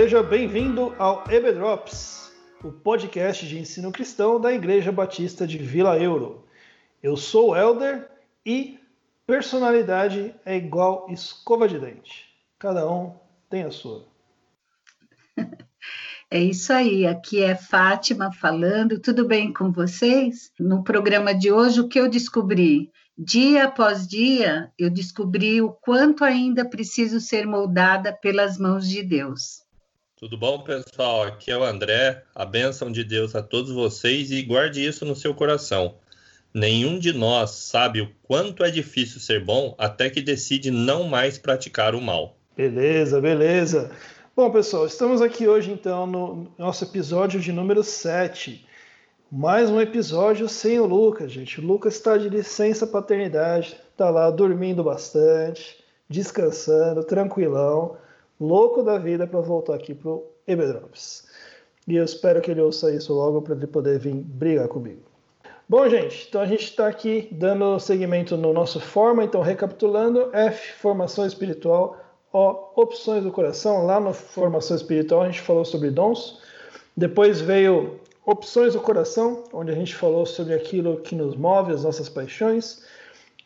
Seja bem-vindo ao EBDrops, o podcast de ensino cristão da Igreja Batista de Vila Euro. Eu sou o Elder e personalidade é igual escova de dente. Cada um tem a sua. É isso aí, aqui é Fátima falando. Tudo bem com vocês? No programa de hoje, o que eu descobri? Dia após dia, eu descobri o quanto ainda preciso ser moldada pelas mãos de Deus. Tudo bom, pessoal? Aqui é o André. A bênção de Deus a todos vocês e guarde isso no seu coração. Nenhum de nós sabe o quanto é difícil ser bom até que decide não mais praticar o mal. Beleza, beleza. Bom, pessoal, estamos aqui hoje então no nosso episódio de número 7. Mais um episódio sem o Lucas, gente. O Lucas está de licença paternidade, está lá dormindo bastante, descansando, tranquilão, louco da vida para voltar aqui pro Ebedrops. E eu espero que ele ouça isso logo para ele poder vir brigar comigo. Bom, gente, então a gente está aqui dando seguimento no nosso forma. Então, recapitulando: F, formação espiritual ó, opções do coração. Lá no Formação Espiritual a gente falou sobre dons. Depois veio opções do coração, onde a gente falou sobre aquilo que nos move, as nossas paixões.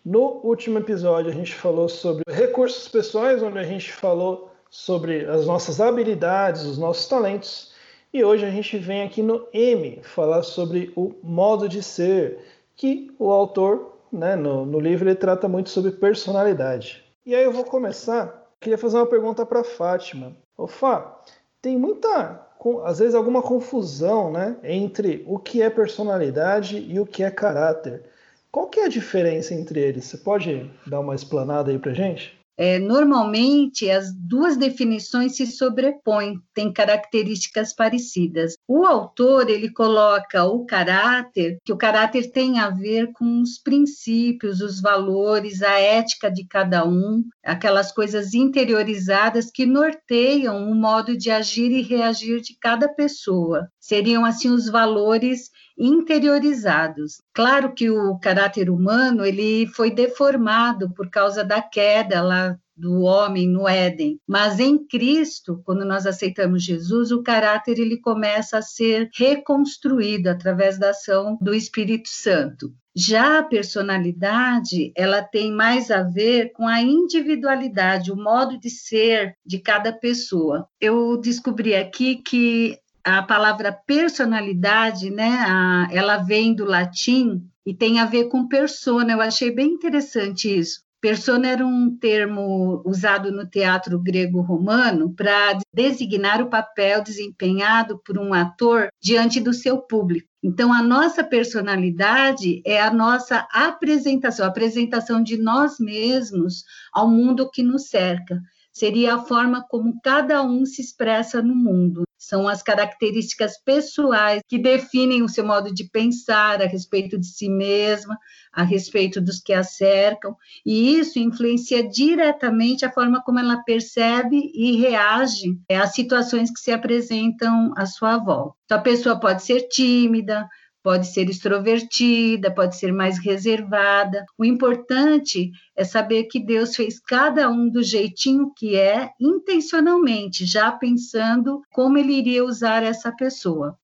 No último episódio a gente falou sobre recursos pessoais, onde a gente falou sobre as nossas habilidades, os nossos talentos. E hoje a gente vem aqui no M falar sobre o modo de ser, que o autor, né, no, no livro, ele trata muito sobre personalidade. E aí eu vou começar Queria fazer uma pergunta para Fátima. Ô Fá, tem muita, às vezes alguma confusão, né, entre o que é personalidade e o que é caráter. Qual que é a diferença entre eles? Você pode dar uma explanada aí para gente? É, normalmente, as duas definições se sobrepõem, têm características parecidas. O autor ele coloca o caráter, que o caráter tem a ver com os princípios, os valores, a ética de cada um, aquelas coisas interiorizadas que norteiam o modo de agir e reagir de cada pessoa. Seriam assim os valores interiorizados. Claro que o caráter humano ele foi deformado por causa da queda lá do homem no Éden, mas em Cristo, quando nós aceitamos Jesus, o caráter ele começa a ser reconstruído através da ação do Espírito Santo. Já a personalidade, ela tem mais a ver com a individualidade, o modo de ser de cada pessoa. Eu descobri aqui que a palavra personalidade, né, a, ela vem do latim e tem a ver com persona. Eu achei bem interessante isso. Persona era um termo usado no teatro grego-romano para designar o papel desempenhado por um ator diante do seu público. Então, a nossa personalidade é a nossa apresentação, a apresentação de nós mesmos ao mundo que nos cerca. Seria a forma como cada um se expressa no mundo são as características pessoais que definem o seu modo de pensar a respeito de si mesma, a respeito dos que a cercam, e isso influencia diretamente a forma como ela percebe e reage às situações que se apresentam à sua volta. Então, a pessoa pode ser tímida, pode ser extrovertida, pode ser mais reservada. O importante é saber que Deus fez cada um do jeitinho que é, intencionalmente, já pensando como ele iria usar essa pessoa.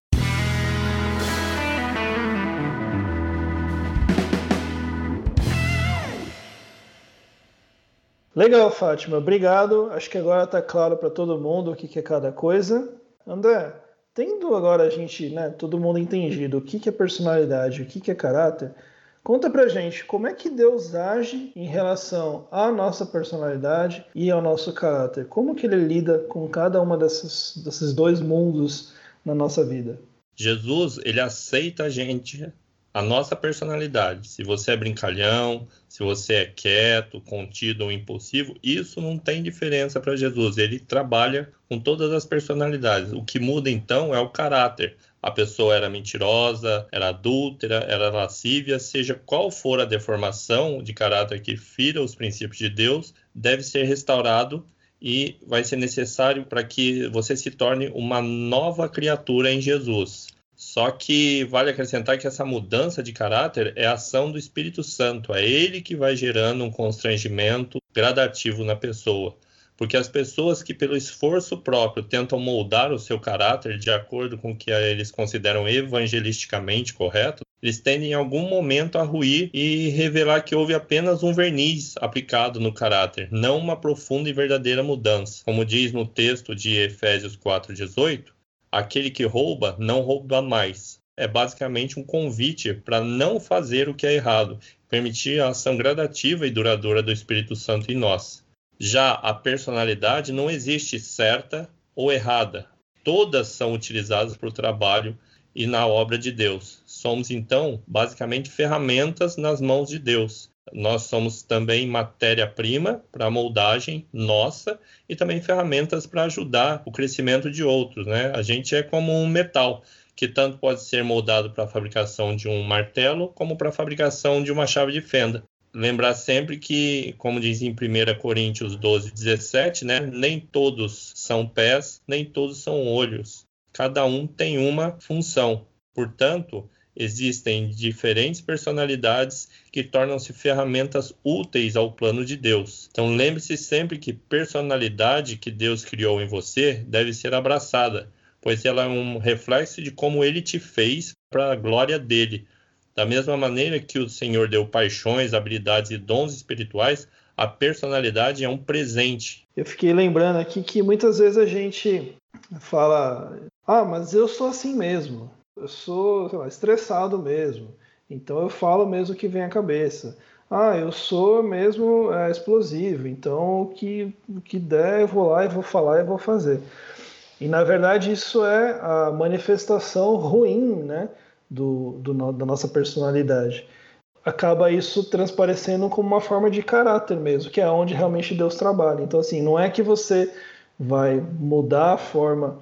Legal, Fátima, obrigado. Acho que agora está claro para todo mundo o que é cada coisa. André, tendo agora a gente, né, todo mundo entendido o que, que é personalidade, o que, que é caráter, conta pra gente como é que Deus age em relação à nossa personalidade e ao nosso caráter. Como que ele lida com cada uma desses dois mundos na nossa vida? Jesus, ele aceita a gente a nossa personalidade. Se você é brincalhão, se você é quieto, contido ou impulsivo, isso não tem diferença para Jesus. Ele trabalha com todas as personalidades. O que muda então é o caráter. A pessoa era mentirosa, era adúltera, era lascívia, seja qual for a deformação de caráter que fira os princípios de Deus, deve ser restaurado e vai ser necessário para que você se torne uma nova criatura em Jesus. Só que vale acrescentar que essa mudança de caráter é a ação do Espírito Santo, é ele que vai gerando um constrangimento gradativo na pessoa. Porque as pessoas que, pelo esforço próprio, tentam moldar o seu caráter de acordo com o que eles consideram evangelisticamente correto, eles tendem em algum momento a ruir e revelar que houve apenas um verniz aplicado no caráter, não uma profunda e verdadeira mudança. Como diz no texto de Efésios 4,18, aquele que rouba não rouba mais. É basicamente um convite para não fazer o que é errado, permitir a ação gradativa e duradoura do Espírito Santo em nós. Já a personalidade não existe certa ou errada. Todas são utilizadas para o trabalho e na obra de Deus. Somos, então, basicamente ferramentas nas mãos de Deus. Nós somos também matéria-prima para moldagem nossa e também ferramentas para ajudar o crescimento de outros. Né? A gente é como um metal que tanto pode ser moldado para a fabricação de um martelo como para a fabricação de uma chave de fenda lembrar sempre que, como diz em 1 Coríntios 12, 17, né, nem todos são pés, nem todos são olhos. Cada um tem uma função. Portanto, existem diferentes personalidades que tornam-se ferramentas úteis ao plano de Deus. Então, lembre-se sempre que personalidade que Deus criou em você deve ser abraçada, pois ela é um reflexo de como ele te fez para a glória dele da mesma maneira que o Senhor deu paixões, habilidades e dons espirituais, a personalidade é um presente. Eu fiquei lembrando aqui que muitas vezes a gente fala: ah, mas eu sou assim mesmo, eu sou lá, estressado mesmo, então eu falo mesmo o que vem à cabeça. Ah, eu sou mesmo é, explosivo, então o que, o que der eu vou lá e vou falar e vou fazer. E na verdade isso é a manifestação ruim, né? do, do, da nossa personalidade. Acaba isso transparecendo como uma forma de caráter mesmo, que é onde realmente Deus trabalha. Então, assim, não é que você vai mudar a forma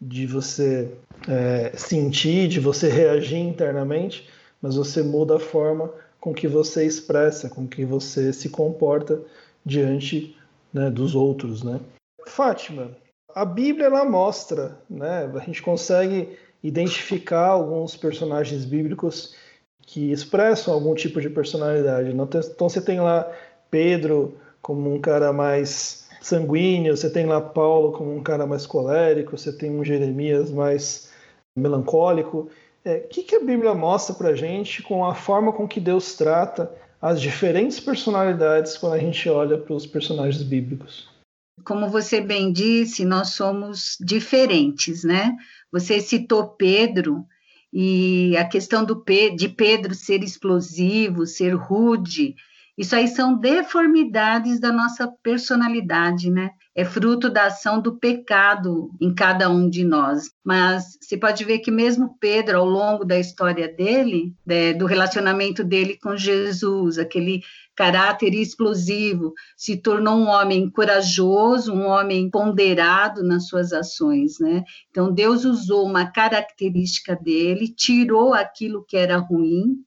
de você é, sentir, de você reagir internamente, mas você muda a forma com que você expressa, com que você se comporta diante né, dos outros, né? Fátima, a Bíblia ela mostra, né? A gente consegue identificar alguns personagens bíblicos que expressam algum tipo de personalidade. Então você tem lá Pedro como um cara mais sanguíneo, você tem lá Paulo como um cara mais colérico, você tem um Jeremias mais melancólico. É, o que, que a Bíblia mostra para gente com a forma com que Deus trata as diferentes personalidades quando a gente olha para os personagens bíblicos? Como você bem disse, nós somos diferentes, né? Você citou Pedro e a questão do de Pedro ser explosivo, ser rude, isso aí são deformidades da nossa personalidade, né? É fruto da ação do pecado em cada um de nós. Mas você pode ver que mesmo Pedro, ao longo da história dele, né, do relacionamento dele com Jesus, aquele caráter explosivo, se tornou um homem corajoso, um homem ponderado nas suas ações, né? Então Deus usou uma característica dele, tirou aquilo que era ruim,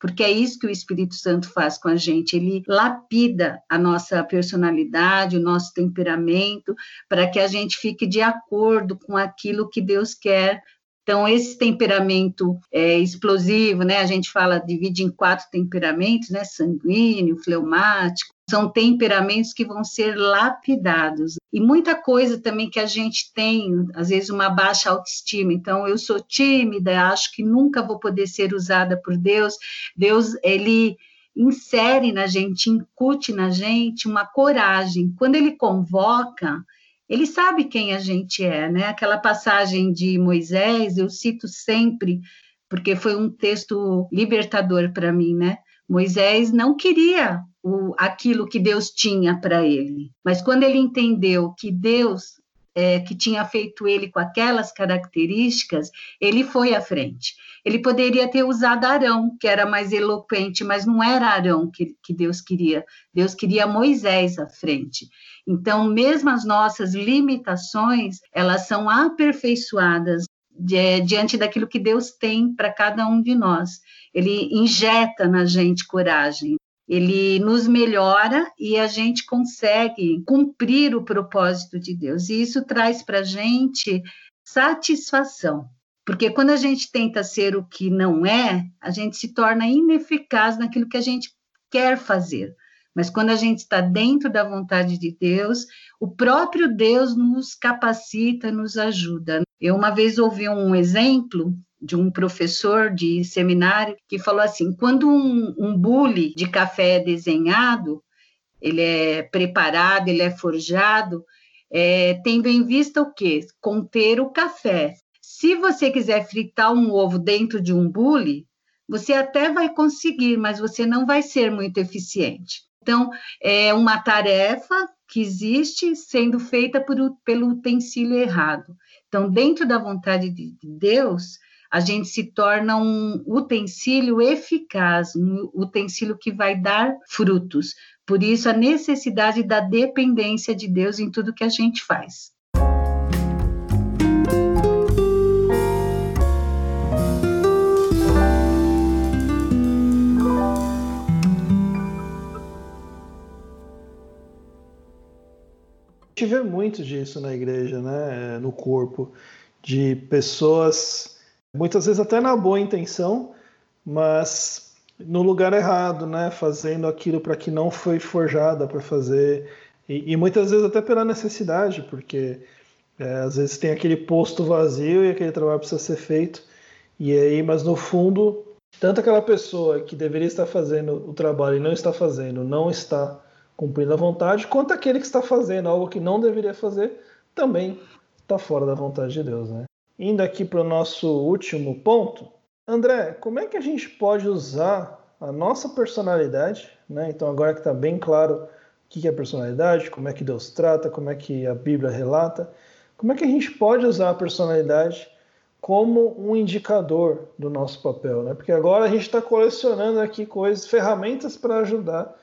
porque é isso que o Espírito Santo faz com a gente, ele lapida a nossa personalidade, o nosso temperamento, para que a gente fique de acordo com aquilo que Deus quer então, esse temperamento é, explosivo, né? A gente fala, divide em quatro temperamentos, né? Sanguíneo, fleumático, são temperamentos que vão ser lapidados. E muita coisa também que a gente tem, às vezes, uma baixa autoestima. Então, eu sou tímida, acho que nunca vou poder ser usada por Deus. Deus, ele insere na gente, incute na gente uma coragem. Quando ele convoca, ele sabe quem a gente é, né? Aquela passagem de Moisés, eu cito sempre, porque foi um texto libertador para mim, né? Moisés não queria o, aquilo que Deus tinha para ele, mas quando ele entendeu que Deus é, que tinha feito ele com aquelas características, ele foi à frente. Ele poderia ter usado Arão, que era mais eloquente, mas não era Arão que, que Deus queria. Deus queria Moisés à frente. Então, mesmo as nossas limitações, elas são aperfeiçoadas diante daquilo que Deus tem para cada um de nós. Ele injeta na gente coragem, ele nos melhora e a gente consegue cumprir o propósito de Deus. E isso traz para a gente satisfação. Porque quando a gente tenta ser o que não é, a gente se torna ineficaz naquilo que a gente quer fazer. Mas quando a gente está dentro da vontade de Deus, o próprio Deus nos capacita, nos ajuda. Eu uma vez ouvi um exemplo de um professor de seminário que falou assim: quando um, um bule de café é desenhado, ele é preparado, ele é forjado, é, tendo em vista o quê? Conter o café. Se você quiser fritar um ovo dentro de um bule, você até vai conseguir, mas você não vai ser muito eficiente. Então, é uma tarefa que existe sendo feita por, pelo utensílio errado. Então, dentro da vontade de Deus, a gente se torna um utensílio eficaz, um utensílio que vai dar frutos. Por isso, a necessidade da dependência de Deus em tudo que a gente faz. Gente vê muito disso na igreja, né? no corpo, de pessoas, muitas vezes até na boa intenção, mas no lugar errado, né? Fazendo aquilo para que não foi forjada para fazer e, e, muitas vezes até pela necessidade, porque é, às vezes tem aquele posto vazio e aquele trabalho precisa ser feito e aí, mas no fundo, tanto aquela pessoa que deveria estar fazendo o trabalho e não está fazendo, não está cumprindo a vontade, quanto aquele que está fazendo algo que não deveria fazer, também está fora da vontade de Deus, né? Indo aqui para o nosso último ponto, André, como é que a gente pode usar a nossa personalidade, né? Então agora que está bem claro o que é personalidade, como é que Deus trata, como é que a Bíblia relata, como é que a gente pode usar a personalidade como um indicador do nosso papel, né? Porque agora a gente está colecionando aqui coisas, ferramentas para ajudar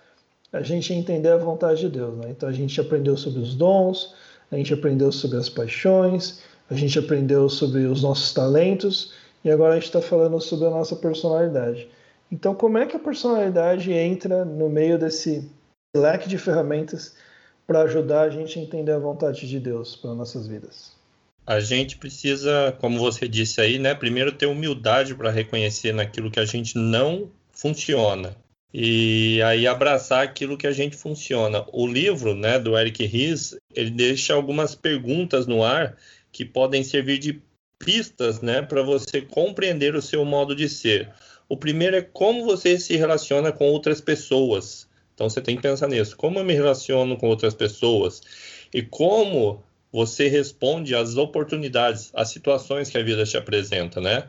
a gente a entender a vontade de Deus, né? Então a gente aprendeu sobre os dons, a gente aprendeu sobre as paixões, a gente aprendeu sobre os nossos talentos e agora a gente está falando sobre a nossa personalidade. Então, como é que a personalidade entra no meio desse leque de ferramentas para ajudar a gente a entender a vontade de Deus para nossas vidas? A gente precisa, como você disse aí, né, primeiro ter humildade para reconhecer naquilo que a gente não funciona e aí abraçar aquilo que a gente funciona. O livro, né, do Eric Ries, ele deixa algumas perguntas no ar que podem servir de pistas né, para você compreender o seu modo de ser. O primeiro é como você se relaciona com outras pessoas. Então você tem que pensar nisso. Como eu me relaciono com outras pessoas? E como você responde às oportunidades, às situações que a vida te apresenta, né?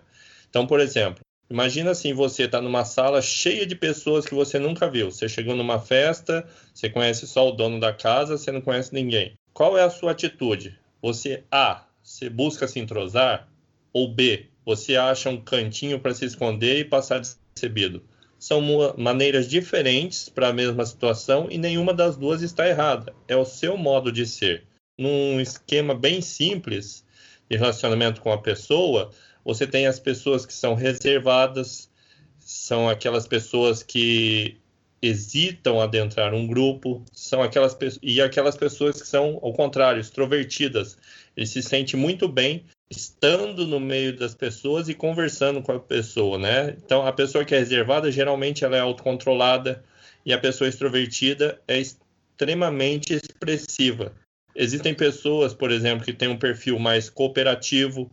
Então, por exemplo, imagina assim, você está numa sala cheia de pessoas que você nunca viu. Você chegou numa festa, você conhece só o dono da casa, você não conhece ninguém. Qual é a sua atitude? Você A, você busca se entrosar, ou B, você acha um cantinho para se esconder e passar despercebido. São maneiras diferentes para a mesma situação e nenhuma das duas está errada. É o seu modo de ser. Num esquema bem simples de relacionamento com a pessoa, você tem as pessoas que são reservadas, são aquelas pessoas que hesitam adentrar um grupo, são aquelas e aquelas pessoas que são ao contrário, extrovertidas, ele se sente muito bem estando no meio das pessoas e conversando com a pessoa, né? Então, a pessoa que é reservada, geralmente ela é autocontrolada e a pessoa extrovertida é extremamente expressiva. Existem pessoas, por exemplo, que têm um perfil mais cooperativo,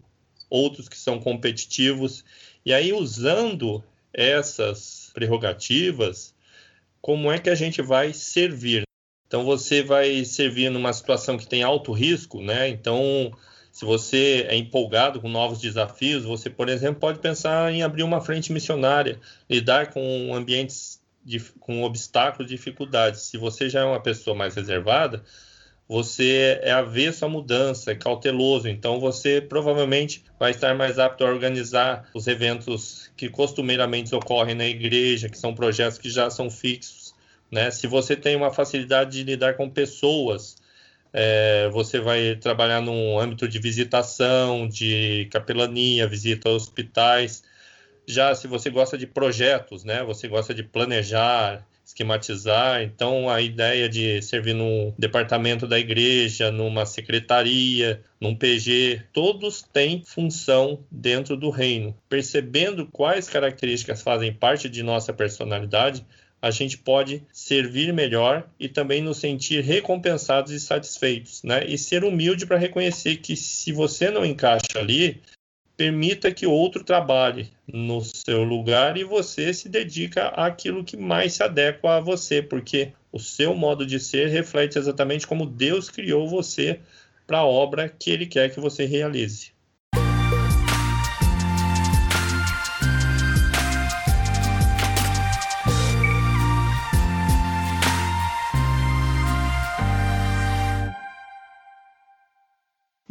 outros que são competitivos, e aí usando essas prerrogativas, como é que a gente vai servir? Então você vai servir numa situação que tem alto risco, né? Então, se você é empolgado com novos desafios, você, por exemplo, pode pensar em abrir uma frente missionária, lidar com ambientes de, com obstáculos, dificuldades. Se você já é uma pessoa mais reservada, você é avesso à mudança, é cauteloso, então você provavelmente vai estar mais apto a organizar os eventos que costumeiramente ocorrem na igreja, que são projetos que já são fixos né? Se você tem uma facilidade de lidar com pessoas, é, você vai trabalhar num âmbito de visitação, de capelania, visita a hospitais. Já se você gosta de projetos, né? Você gosta de planejar, esquematizar. Então, a ideia de servir num departamento da igreja, numa secretaria, num PG, todos têm função dentro do reino. Percebendo quais características fazem parte de nossa personalidade, a gente pode servir melhor e também nos sentir recompensados e satisfeitos, né? E ser humilde para reconhecer que se você não encaixa ali, permita que outro trabalhe no seu lugar e você se dedica àquilo que mais se adequa a você, porque o seu modo de ser reflete exatamente como Deus criou você para a obra que ele quer que você realize.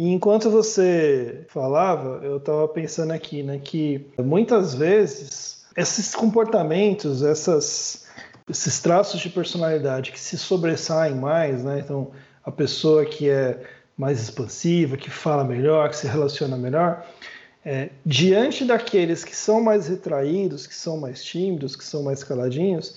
E enquanto você falava, eu estava pensando aqui, né, que muitas vezes esses comportamentos, essas, esses traços de personalidade que se sobressaem mais, né, então a pessoa que é mais expansiva, que fala melhor, que se relaciona melhor, é, diante daqueles que são mais retraídos, que são mais tímidos, que são mais caladinhos,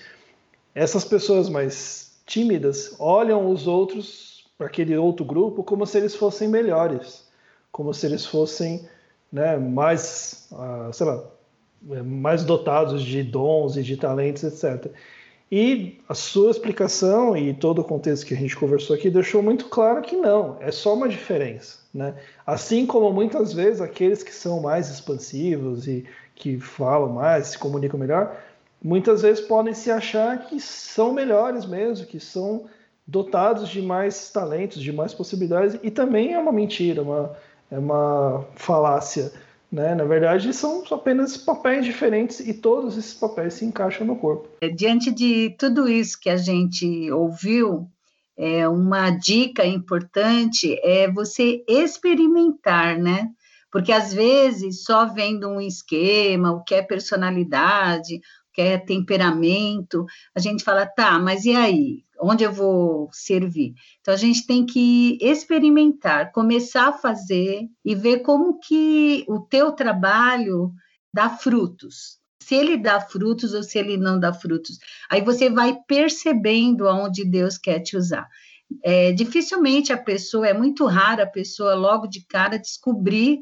essas pessoas mais tímidas olham os outros para aquele outro grupo como se eles fossem melhores, como se eles fossem né, mais, uh, sei lá, é, mais dotados de dons e de talentos, etc. E a sua explicação e todo o contexto que a gente conversou aqui deixou muito claro que não, é só uma diferença. Né? Assim como muitas vezes aqueles que são mais expansivos e que falam mais, se comunicam melhor, muitas vezes podem se achar que são melhores mesmo, que são dotados de mais talentos, de mais possibilidades, e também é uma mentira, uma, é uma falácia. Né? Na verdade, são apenas papéis diferentes e todos esses papéis se encaixam no corpo. É, diante de tudo isso que a gente ouviu, é, uma dica importante é você experimentar, né? Porque às vezes, só vendo um esquema, o que é personalidade, o que é temperamento, a gente fala, tá, mas e aí? onde eu vou servir. Então a gente tem que experimentar, começar a fazer e ver como que o teu trabalho dá frutos. Se ele dá frutos ou se ele não dá frutos. Aí você vai percebendo aonde Deus quer te usar. É, dificilmente a pessoa, é muito rara a pessoa logo de cara descobrir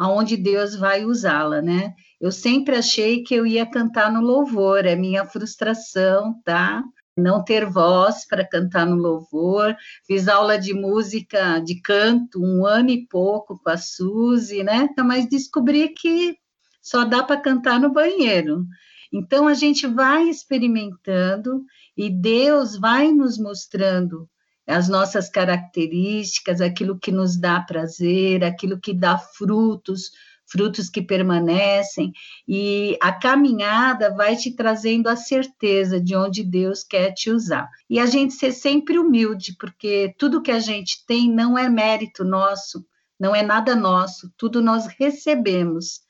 aonde Deus vai usá-la, né? Eu sempre achei que eu ia cantar no louvor, é minha frustração, tá? não ter voz para cantar no louvor. Fiz aula de música, de canto, um ano e pouco com a Suzy, né? Mas descobri que só dá para cantar no banheiro. Então a gente vai experimentando e Deus vai nos mostrando as nossas características, aquilo que nos dá prazer, aquilo que dá frutos frutos que permanecem, e a caminhada vai te trazendo a certeza de onde Deus quer te usar. E a gente ser sempre humilde, porque tudo que a gente tem não é mérito nosso, não é nada nosso, tudo nós recebemos.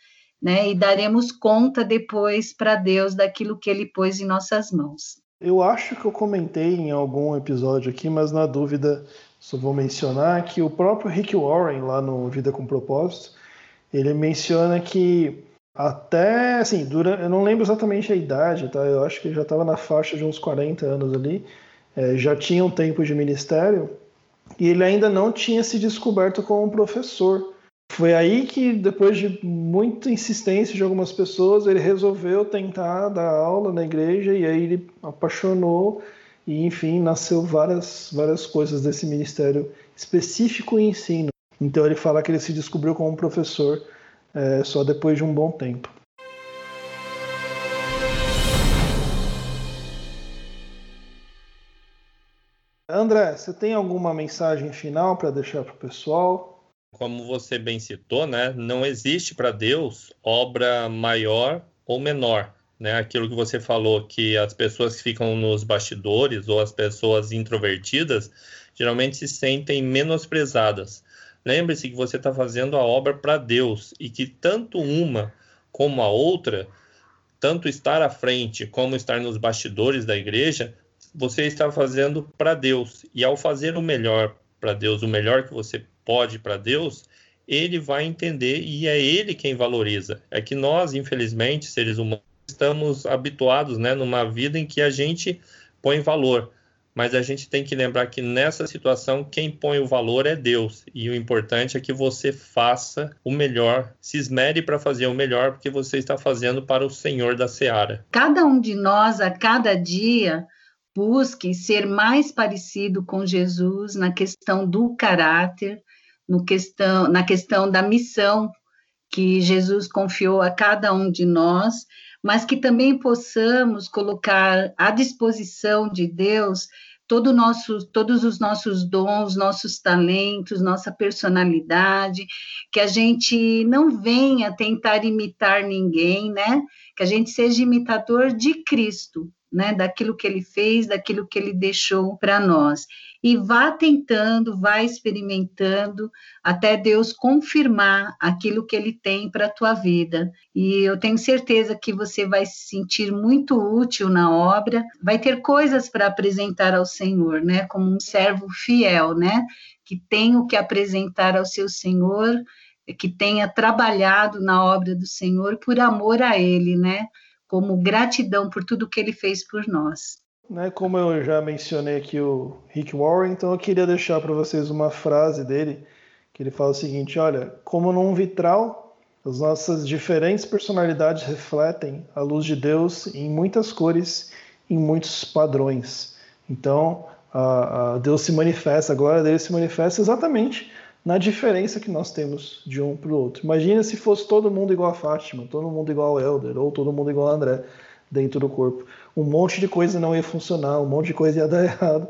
Né, e daremos conta depois para Deus daquilo que Ele pôs em nossas mãos. Eu acho que eu comentei em algum episódio aqui, mas na dúvida só vou mencionar que o próprio Rick Warren, lá no Vida com Propósito, ele menciona que até, assim, dura, eu não lembro exatamente a idade, tá? Eu acho que já estava na faixa de uns 40 anos ali, é, já tinha um tempo de ministério, e ele ainda não tinha se descoberto como professor. Foi aí que, depois de muita insistência de algumas pessoas, ele resolveu tentar dar aula na igreja, e aí ele apaixonou, e enfim, nasceu várias, várias coisas desse ministério específico em ensino. Então ele fala que ele se descobriu como professor é, só depois de um bom tempo. André, você tem alguma mensagem final para deixar para o pessoal? Como você bem citou, né, não existe para Deus obra maior ou menor. Né? Aquilo que você falou, que as pessoas que ficam nos bastidores ou as pessoas introvertidas geralmente se sentem menosprezadas. Lembre-se que você está fazendo a obra para Deus e que tanto uma como a outra, tanto estar à frente como estar nos bastidores da igreja, você está fazendo para Deus. E ao fazer o melhor para Deus, o melhor que você pode para Deus, ele vai entender e é ele quem valoriza. É que nós, infelizmente, seres humanos, estamos habituados, né, numa vida em que a gente põe valor mas a gente tem que lembrar que nessa situação quem põe o valor é Deus e o importante é que você faça o melhor, se esmere para fazer o melhor porque você está fazendo para o Senhor da seara. Cada um de nós a cada dia busque ser mais parecido com Jesus na questão do caráter, no questão, na questão da missão que Jesus confiou a cada um de nós, mas que também possamos colocar à disposição de Deus todo nosso, todos os nossos dons, nossos talentos, nossa personalidade, que a gente não venha tentar imitar ninguém, né? Que a gente seja imitador de Cristo, né? Daquilo que ele fez, daquilo que ele deixou para nós e vá tentando, vá experimentando até Deus confirmar aquilo que ele tem para a tua vida. E eu tenho certeza que você vai se sentir muito útil na obra, vai ter coisas para apresentar ao Senhor, né? Como um servo fiel, né? Que tem o que apresentar ao seu Senhor, que tenha trabalhado na obra do Senhor por amor a ele, né? Como gratidão por tudo que ele fez por nós. Né, como eu já mencionei aqui o Rick Warren, então eu queria deixar para vocês uma frase dele, que ele fala o seguinte: olha, como num vitral, as nossas diferentes personalidades refletem a luz de Deus em muitas cores, em muitos padrões. Então, a, a Deus se manifesta, a glória dele se manifesta exatamente na diferença que nós temos de um para o outro. Imagina se fosse todo mundo igual a Fátima, todo mundo igual ao Helder, ou todo mundo igual a André dentro do corpo um monte de coisa não ia funcionar, um monte de coisa ia dar errado.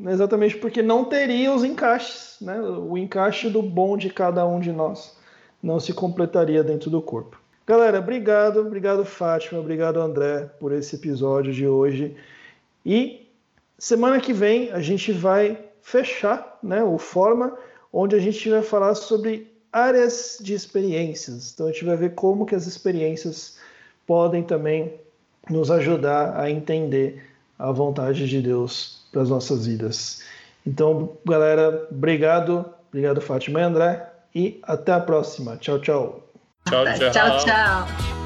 Exatamente porque não teria os encaixes, né? O encaixe do bom de cada um de nós não se completaria dentro do corpo. Galera, obrigado, obrigado Fátima, obrigado André por esse episódio de hoje. E semana que vem a gente vai fechar, né, o forma onde a gente vai falar sobre áreas de experiências. Então a gente vai ver como que as experiências podem também nos ajudar a entender a vontade de Deus para as nossas vidas. Então, galera, obrigado, obrigado Fátima e André, e até a próxima. Tchau, tchau. Tchau, tchau. tchau, tchau.